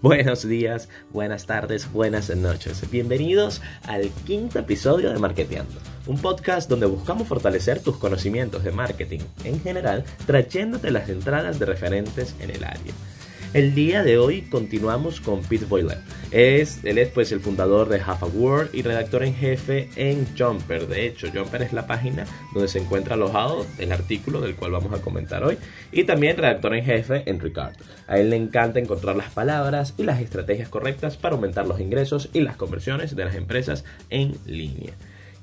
Buenos días, buenas tardes, buenas noches. Bienvenidos al quinto episodio de Marketeando, un podcast donde buscamos fortalecer tus conocimientos de marketing en general, trayéndote las entradas de referentes en el área. El día de hoy continuamos con Pete Boyle. Es, él es pues el fundador de Half a Word y redactor en jefe en Jumper. De hecho, Jumper es la página donde se encuentra alojado el artículo del cual vamos a comentar hoy. Y también redactor en jefe en Ricard. A él le encanta encontrar las palabras y las estrategias correctas para aumentar los ingresos y las conversiones de las empresas en línea.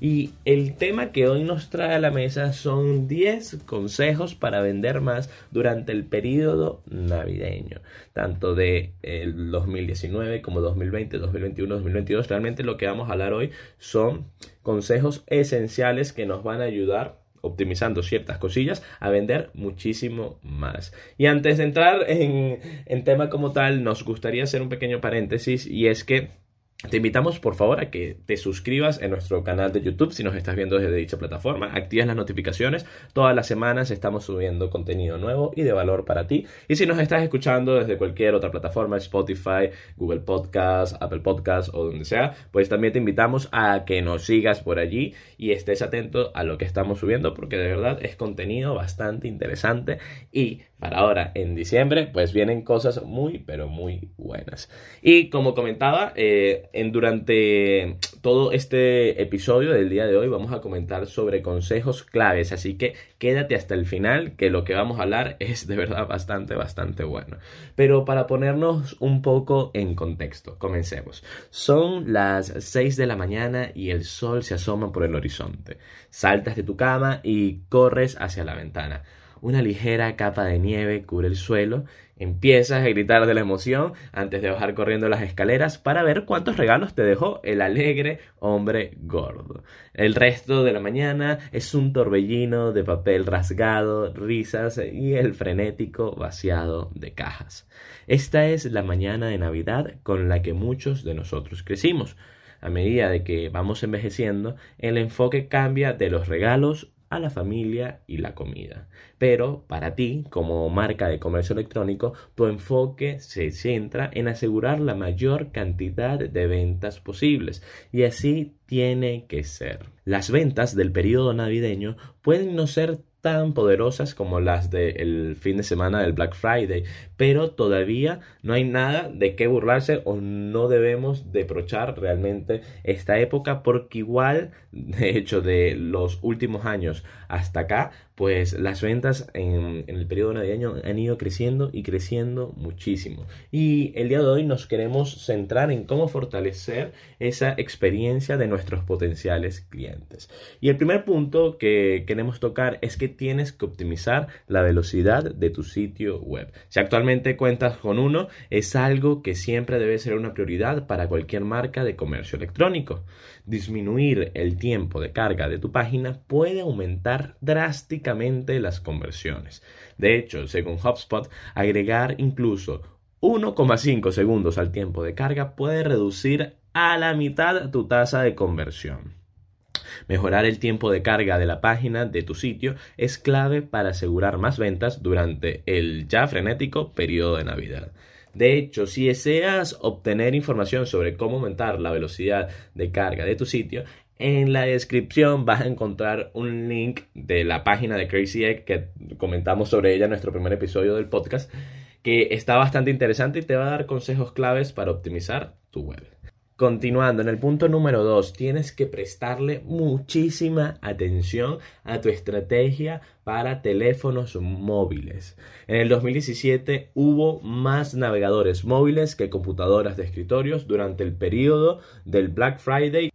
Y el tema que hoy nos trae a la mesa son 10 consejos para vender más durante el periodo navideño, tanto de el 2019 como 2020, 2021, 2022. Realmente lo que vamos a hablar hoy son consejos esenciales que nos van a ayudar optimizando ciertas cosillas a vender muchísimo más. Y antes de entrar en, en tema como tal, nos gustaría hacer un pequeño paréntesis y es que te invitamos por favor a que te suscribas en nuestro canal de YouTube si nos estás viendo desde dicha plataforma, activas las notificaciones, todas las semanas estamos subiendo contenido nuevo y de valor para ti. Y si nos estás escuchando desde cualquier otra plataforma, Spotify, Google Podcast, Apple Podcast o donde sea, pues también te invitamos a que nos sigas por allí y estés atento a lo que estamos subiendo porque de verdad es contenido bastante interesante y para ahora en diciembre pues vienen cosas muy pero muy buenas. Y como comentaba, eh, durante todo este episodio del día de hoy vamos a comentar sobre consejos claves, así que quédate hasta el final, que lo que vamos a hablar es de verdad bastante, bastante bueno. Pero para ponernos un poco en contexto, comencemos. Son las 6 de la mañana y el sol se asoma por el horizonte. Saltas de tu cama y corres hacia la ventana. Una ligera capa de nieve cubre el suelo. Empiezas a gritar de la emoción antes de bajar corriendo las escaleras para ver cuántos regalos te dejó el alegre hombre gordo. El resto de la mañana es un torbellino de papel rasgado, risas y el frenético vaciado de cajas. Esta es la mañana de Navidad con la que muchos de nosotros crecimos. A medida de que vamos envejeciendo, el enfoque cambia de los regalos a la familia y la comida. Pero para ti, como marca de comercio electrónico, tu enfoque se centra en asegurar la mayor cantidad de ventas posibles. Y así tiene que ser. Las ventas del periodo navideño pueden no ser tan poderosas como las del fin de semana del Black Friday, pero todavía no hay nada de qué burlarse o no debemos deprochar realmente esta época porque igual, de hecho, de los últimos años hasta acá, pues las ventas en, el periodo navideño han ido creciendo y creciendo muchísimo. Y el día de hoy nos queremos centrar en cómo fortalecer esa experiencia de nuestros potenciales clientes. Y el primer punto que queremos tocar es que tienes que optimizar la velocidad de tu sitio web. Si actualmente cuentas con uno, es algo que siempre debe ser una prioridad para cualquier marca de comercio electrónico. Disminuir el tiempo de carga de tu página puede aumentar drásticamente las conversiones. De hecho, según HubSpot, agregar incluso 1,5 segundos al tiempo de carga puede reducir a la mitad tu tasa de conversión. Mejorar el tiempo de carga de la página de tu sitio es clave para asegurar más ventas durante el ya frenético periodo de Navidad. De hecho, si deseas obtener información sobre cómo aumentar la velocidad de carga de tu sitio, en la descripción vas a encontrar un link de la página de Crazy Egg que comentamos sobre ella en nuestro primer episodio del podcast, que está bastante interesante y te va a dar consejos claves para optimizar tu web. Continuando, en el punto número 2, tienes que prestarle muchísima atención a tu estrategia para teléfonos móviles. En el 2017 hubo más navegadores móviles que computadoras de escritorios durante el periodo del Black Friday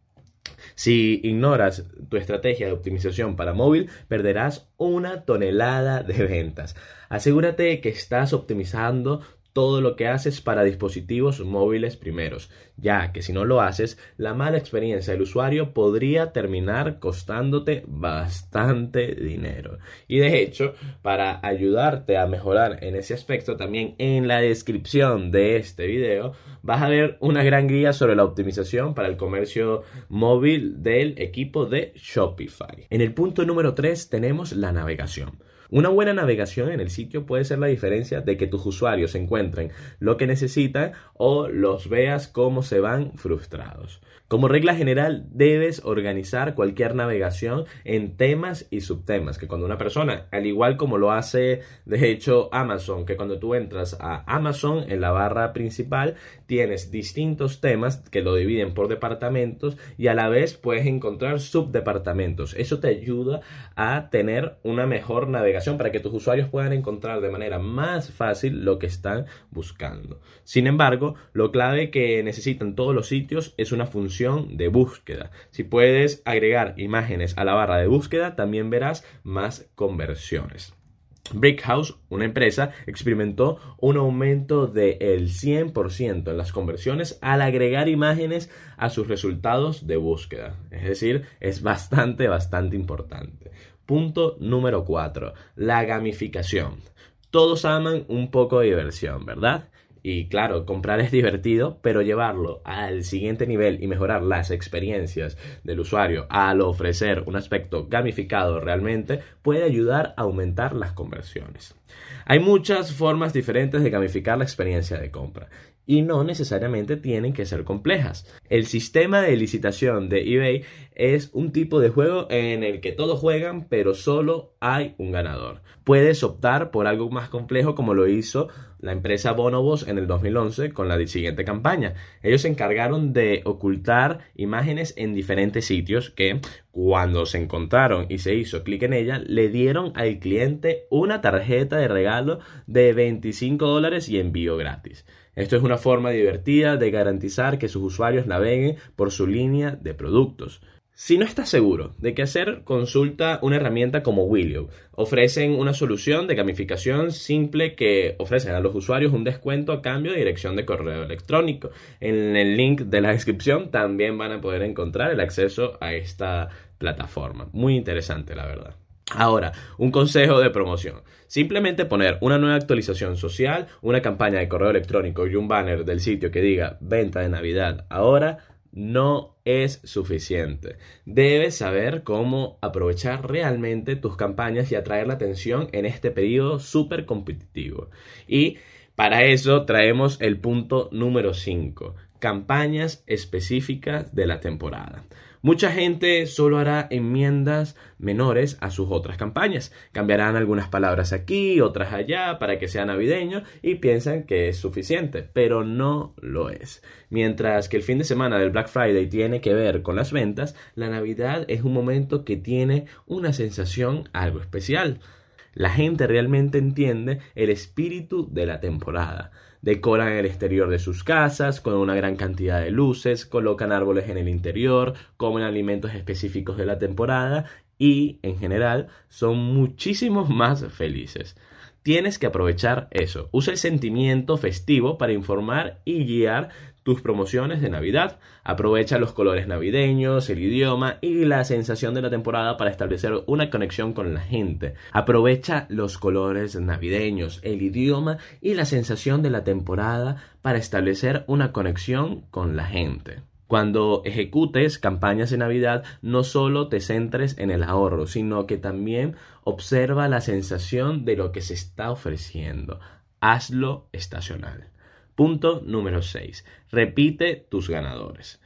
si ignoras tu estrategia de optimización para móvil, perderás una tonelada de ventas. Asegúrate que estás optimizando todo lo que haces para dispositivos móviles primeros, ya que si no lo haces, la mala experiencia del usuario podría terminar costándote bastante dinero. Y de hecho, para ayudarte a mejorar en ese aspecto, también en la descripción de este video vas a ver una gran guía sobre la optimización para el comercio móvil del equipo de Shopify. En el punto número 3 tenemos la navegación. Una buena navegación en el sitio puede ser la diferencia de que tus usuarios encuentren lo que necesitan o los veas cómo se van frustrados. Como regla general, debes organizar cualquier navegación en temas y subtemas, que cuando una persona, al igual como lo hace de hecho Amazon, que cuando tú entras a Amazon en la barra principal, tienes distintos temas que lo dividen por departamentos y a la vez puedes encontrar subdepartamentos. Eso te ayuda a tener una mejor navegación para que tus usuarios puedan encontrar de manera más fácil lo que están buscando. Sin embargo, lo clave que necesitan todos los sitios es una función de búsqueda. Si puedes agregar imágenes a la barra de búsqueda, también verás más conversiones. Brickhouse, una empresa, experimentó un aumento del 100% en las conversiones al agregar imágenes a sus resultados de búsqueda. Es decir, es bastante, bastante importante. Punto número 4. La gamificación. Todos aman un poco de diversión, ¿verdad? Y claro, comprar es divertido, pero llevarlo al siguiente nivel y mejorar las experiencias del usuario al ofrecer un aspecto gamificado realmente puede ayudar a aumentar las conversiones. Hay muchas formas diferentes de gamificar la experiencia de compra y no necesariamente tienen que ser complejas. El sistema de licitación de eBay es un tipo de juego en el que todos juegan pero solo hay un ganador. Puedes optar por algo más complejo como lo hizo la empresa Bonobos en el 2011 con la siguiente campaña. Ellos se encargaron de ocultar imágenes en diferentes sitios que cuando se encontraron y se hizo clic en ella le dieron al cliente una tarjeta de regalo de 25 dólares y envío gratis. Esto es una forma divertida de garantizar que sus usuarios naveguen por su línea de productos. Si no estás seguro de qué hacer, consulta una herramienta como Willio. Ofrecen una solución de gamificación simple que ofrecen a los usuarios un descuento a cambio de dirección de correo electrónico. En el link de la descripción también van a poder encontrar el acceso a esta plataforma. Muy interesante, la verdad. Ahora, un consejo de promoción. Simplemente poner una nueva actualización social, una campaña de correo electrónico y un banner del sitio que diga venta de Navidad ahora no es suficiente. Debes saber cómo aprovechar realmente tus campañas y atraer la atención en este periodo súper competitivo. Y para eso traemos el punto número 5, campañas específicas de la temporada. Mucha gente solo hará enmiendas menores a sus otras campañas. Cambiarán algunas palabras aquí, otras allá, para que sea navideño y piensan que es suficiente, pero no lo es. Mientras que el fin de semana del Black Friday tiene que ver con las ventas, la Navidad es un momento que tiene una sensación algo especial. La gente realmente entiende el espíritu de la temporada. Decoran el exterior de sus casas con una gran cantidad de luces, colocan árboles en el interior, comen alimentos específicos de la temporada y, en general, son muchísimos más felices. Tienes que aprovechar eso. Usa el sentimiento festivo para informar y guiar tus promociones de Navidad. Aprovecha los colores navideños, el idioma y la sensación de la temporada para establecer una conexión con la gente. Aprovecha los colores navideños, el idioma y la sensación de la temporada para establecer una conexión con la gente. Cuando ejecutes campañas de Navidad, no solo te centres en el ahorro, sino que también observa la sensación de lo que se está ofreciendo. Hazlo estacional. Punto número 6. Repite tus ganadores.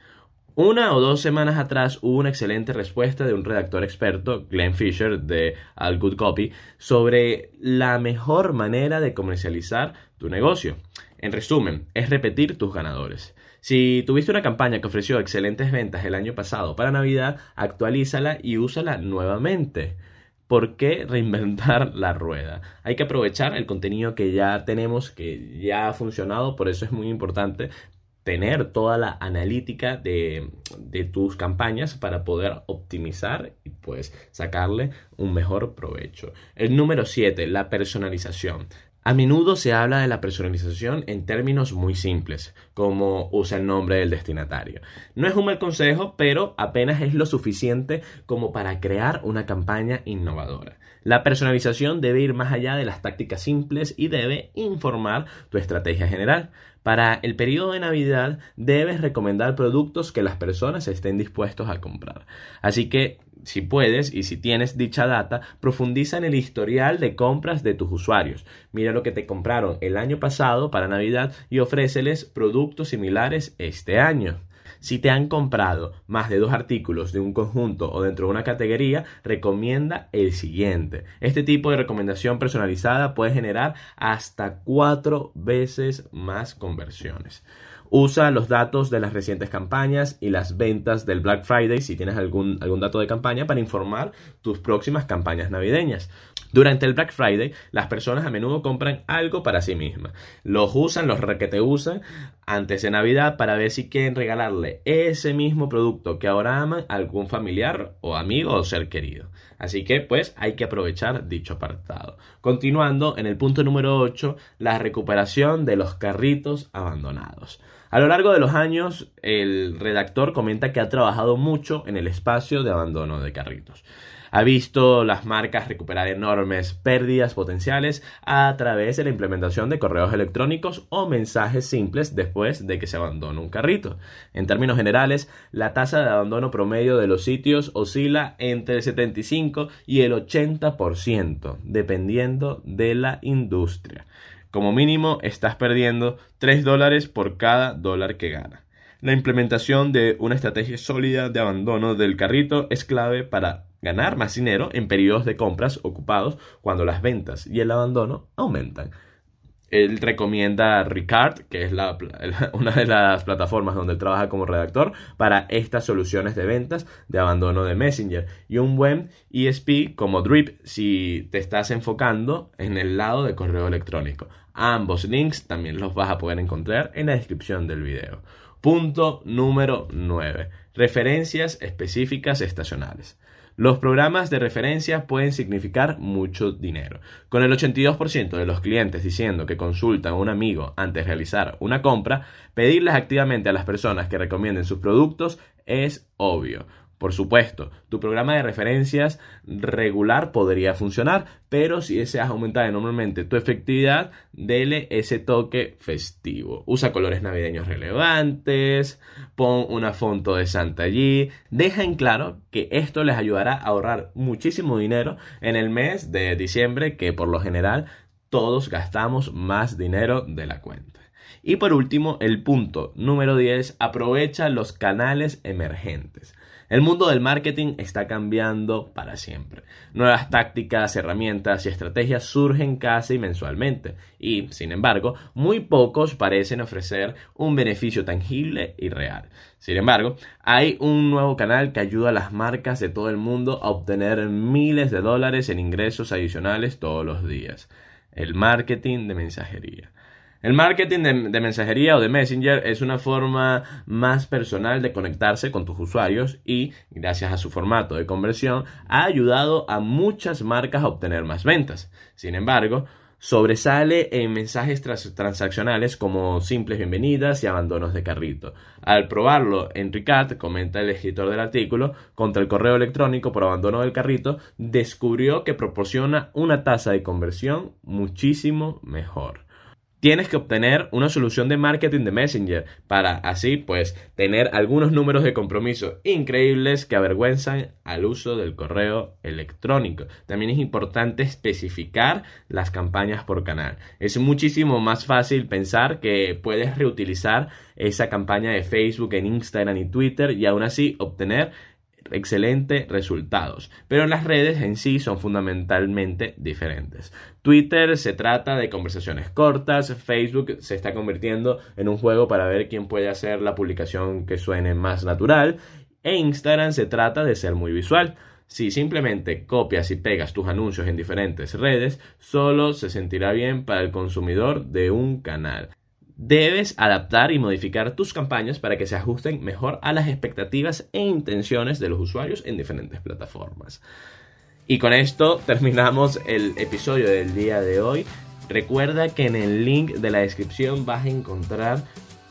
Una o dos semanas atrás hubo una excelente respuesta de un redactor experto, Glenn Fisher, de All Good Copy, sobre la mejor manera de comercializar tu negocio. En resumen, es repetir tus ganadores. Si tuviste una campaña que ofreció excelentes ventas el año pasado para Navidad, actualízala y úsala nuevamente. ¿Por qué reinventar la rueda? Hay que aprovechar el contenido que ya tenemos, que ya ha funcionado, por eso es muy importante tener toda la analítica de, de, tus campañas para poder optimizar y pues sacarle un mejor provecho. El número 7, la personalización. A menudo se habla de la personalización en términos muy simples, como usa el nombre del destinatario. No es un mal consejo, pero apenas es lo suficiente como para crear una campaña innovadora. La personalización debe ir más allá de las tácticas simples y debe informar tu estrategia general. Para el periodo de Navidad debes recomendar productos que las personas estén dispuestos a comprar. Así que si puedes y si tienes dicha data, profundiza en el historial de compras de tus usuarios. Mira lo que te compraron el año pasado para Navidad y ofréceles productos similares este año. Si te han comprado más de dos artículos de un conjunto o dentro de una categoría, recomienda el siguiente. Este tipo de recomendación personalizada puede generar hasta cuatro veces más conversiones. Usa los datos de las recientes campañas y las ventas del Black Friday si tienes algún, algún dato de campaña para informar tus próximas campañas navideñas. Durante el Black Friday, las personas a menudo compran algo para sí mismas. Los usan, los te usan antes de Navidad para ver si quieren regalarle ese mismo producto que ahora aman a algún familiar o amigo o ser querido. Así que, pues, hay que aprovechar dicho apartado. Continuando, en el punto número 8, la recuperación de los carritos abandonados. A lo largo de los años, el redactor comenta que ha trabajado mucho en el espacio de abandono de carritos. Ha visto las marcas recuperar enormes pérdidas potenciales a través de la implementación de correos electrónicos o mensajes simples después de que se abandona un carrito. En términos generales, la tasa de abandono promedio de los sitios oscila entre el 75 y el 80%, dependiendo de la industria. Como mínimo, estás perdiendo 3 dólares por cada dólar que gana. La implementación de una estrategia sólida de abandono del carrito es clave para ganar más dinero en periodos de compras ocupados cuando las ventas y el abandono aumentan. Él recomienda Ricard, que es una de las plataformas donde él trabaja como redactor, para estas soluciones de ventas de abandono de Messenger. Y un buen ESP como Drip si te estás enfocando en el lado de correo electrónico. Ambos links también los vas a poder encontrar en la descripción del video. Punto número 9. Referencias específicas estacionales. Los programas de referencia pueden significar mucho dinero. Con el 82% de los clientes diciendo que consultan a un amigo antes de realizar una compra, pedirles activamente a las personas que recomienden sus productos es obvio. Por supuesto, tu programa de referencias regular podría funcionar, pero si deseas aumentar enormemente tu efectividad, dele ese toque festivo. Usa colores navideños relevantes, pon una foto de Santa allí, deja en claro que esto les ayudará a ahorrar muchísimo dinero en el mes de diciembre, que por lo general todos gastamos más dinero de la cuenta. Y por último, el punto número 10, aprovecha los canales emergentes. El mundo del marketing está cambiando para siempre. Nuevas tácticas, herramientas y estrategias surgen casi mensualmente y, sin embargo, muy pocos parecen ofrecer un beneficio tangible y real. Sin embargo, hay un nuevo canal que ayuda a las marcas de todo el mundo a obtener miles de dólares en ingresos adicionales todos los días. El marketing de mensajería. El marketing de, mensajería o de Messenger es una forma más personal de conectarse con tus usuarios y, gracias a su formato de conversión, ha ayudado a muchas marcas a obtener más ventas. Sin embargo, sobresale en mensajes transaccionales como simples bienvenidas y abandonos de carrito. Al probarlo, en Ricard, comenta el escritor del artículo, contra el correo electrónico por abandono del carrito, descubrió que proporciona una tasa de conversión muchísimo mejor tienes que obtener una solución de marketing de Messenger para así pues tener algunos números de compromiso increíbles que avergüenzan al uso del correo electrónico. También es importante especificar las campañas por canal. Es muchísimo más fácil pensar que puedes reutilizar esa campaña de Facebook en Instagram y Twitter y aún así obtener excelentes resultados, pero las redes en sí son fundamentalmente diferentes. Twitter se trata de conversaciones cortas, Facebook se está convirtiendo en un juego para ver quién puede hacer la publicación que suene más natural e Instagram se trata de ser muy visual. Si simplemente copias y pegas tus anuncios en diferentes redes, solo se sentirá bien para el consumidor de un canal. Debes adaptar y modificar tus campañas para que se ajusten mejor a las expectativas e intenciones de los usuarios en diferentes plataformas. Y con esto terminamos el episodio del día de hoy. Recuerda que en el link de la descripción vas a encontrar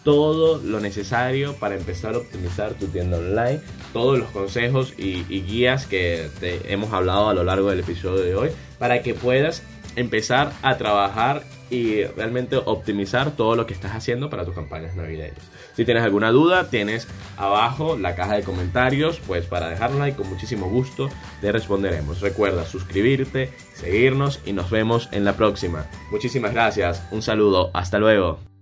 todo lo necesario para empezar a optimizar tu tienda online, todos los consejos y, guías que te hemos hablado a lo largo del episodio de hoy, para que puedas empezar a trabajar y realmente optimizar todo lo que estás haciendo para tus campañas navideñas. Si tienes alguna duda, tienes abajo la caja de comentarios, pues para dejarla y con muchísimo gusto te responderemos. Recuerda suscribirte, seguirnos y nos vemos en la próxima. Muchísimas gracias, un saludo, hasta luego.